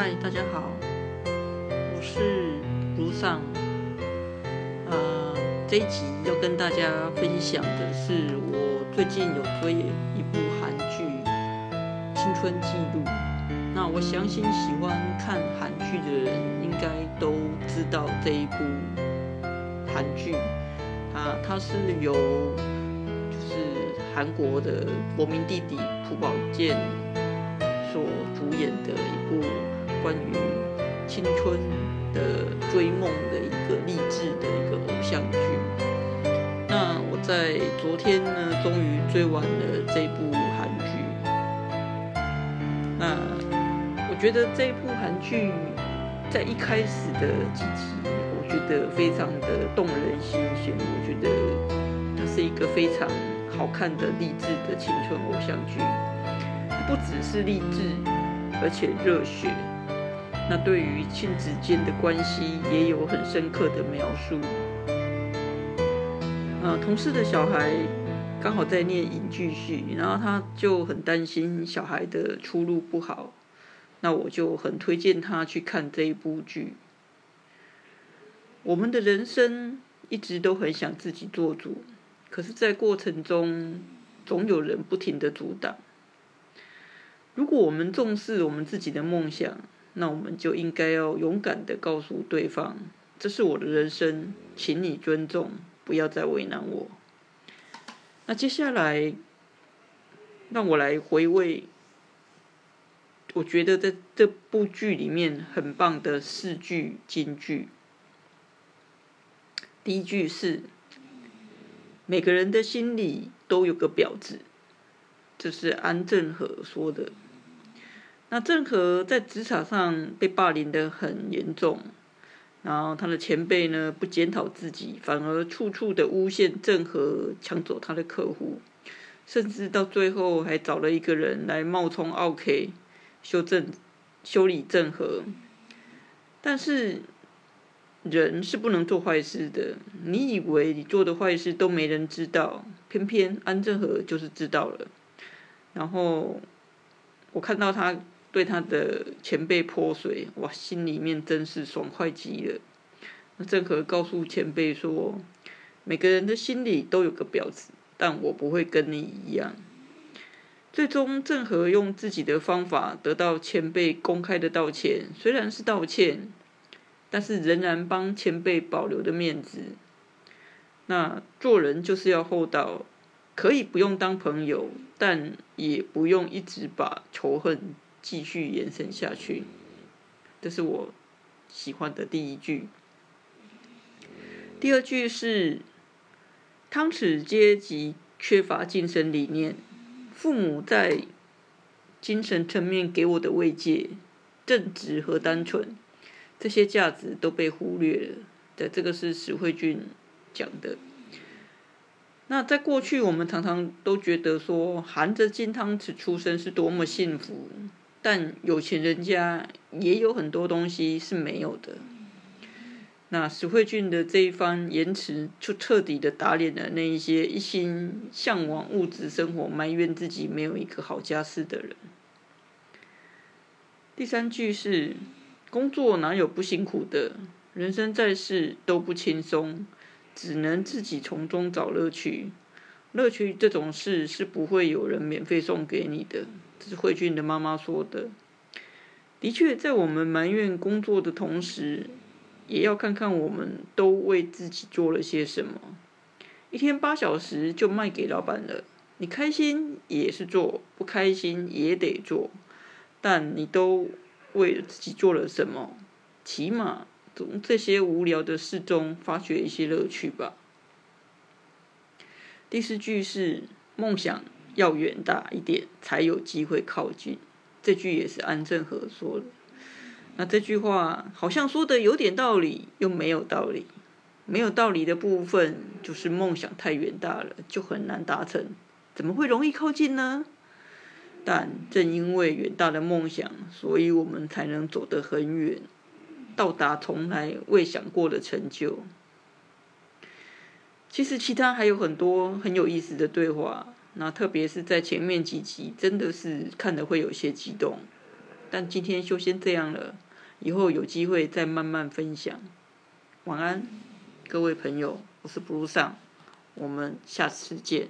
嗨，大家好，我是如上。呃，这一集要跟大家分享的是，我最近有追一部韩剧《青春记录》。那我相信喜欢看韩剧的人，应该都知道这一部韩剧。啊，它是由就是韩国的国民弟弟朴宝剑所主演的一部。关于青春的追梦的一个励志的一个偶像剧。那我在昨天呢，终于追完了这部韩剧。那我觉得这部韩剧在一开始的几集，我觉得非常的动人心弦。我觉得它是一个非常好看的励志的青春偶像剧，不只是励志，而且热血。那对于亲子间的关系也有很深刻的描述。呃，同事的小孩刚好在念影剧系，然后他就很担心小孩的出路不好，那我就很推荐他去看这一部剧。我们的人生一直都很想自己做主，可是，在过程中总有人不停的阻挡。如果我们重视我们自己的梦想，那我们就应该要勇敢的告诉对方，这是我的人生，请你尊重，不要再为难我。那接下来，让我来回味，我觉得在这部剧里面很棒的四句金句。第一句是：每个人的心里都有个婊子，这是安正和说的。那郑和在职场上被霸凌的很严重，然后他的前辈呢不检讨自己，反而处处的诬陷郑和抢走他的客户，甚至到最后还找了一个人来冒充 OK 修正修理郑和。但是人是不能做坏事的，你以为你做的坏事都没人知道，偏偏安正和就是知道了。然后我看到他。对他的前辈泼水，哇，心里面真是爽快极了。那郑和告诉前辈说：“每个人的心里都有个婊子，但我不会跟你一样。”最终，郑和用自己的方法得到前辈公开的道歉，虽然是道歉，但是仍然帮前辈保留的面子。那做人就是要厚道，可以不用当朋友，但也不用一直把仇恨。继续延伸下去，这是我喜欢的第一句。第二句是：汤匙阶级缺乏精神理念，父母在精神层面给我的慰藉、正直和单纯，这些价值都被忽略了。对，这个是史慧俊讲的。那在过去，我们常常都觉得说，含着金汤匙出生是多么幸福。但有钱人家也有很多东西是没有的。那石慧俊的这一番言辞，就彻底的打脸了那一些一心向往物质生活、埋怨自己没有一个好家世的人。第三句是：工作哪有不辛苦的？人生在世都不轻松，只能自己从中找乐趣。乐趣这种事是不会有人免费送给你的。这是慧俊的妈妈说的。的确，在我们埋怨工作的同时，也要看看我们都为自己做了些什么。一天八小时就卖给老板了，你开心也是做，不开心也得做，但你都为自己做了什么？起码从这些无聊的事中发掘一些乐趣吧。第四句是梦想。要远大一点，才有机会靠近。这句也是安正和说的。那这句话好像说的有点道理，又没有道理。没有道理的部分就是梦想太远大了，就很难达成。怎么会容易靠近呢？但正因为远大的梦想，所以我们才能走得很远，到达从来未想过的成就。其实其他还有很多很有意思的对话。那特别是在前面几集，真的是看的会有些激动。但今天就先这样了，以后有机会再慢慢分享。晚安，各位朋友，我是 Blue 上，我们下次见。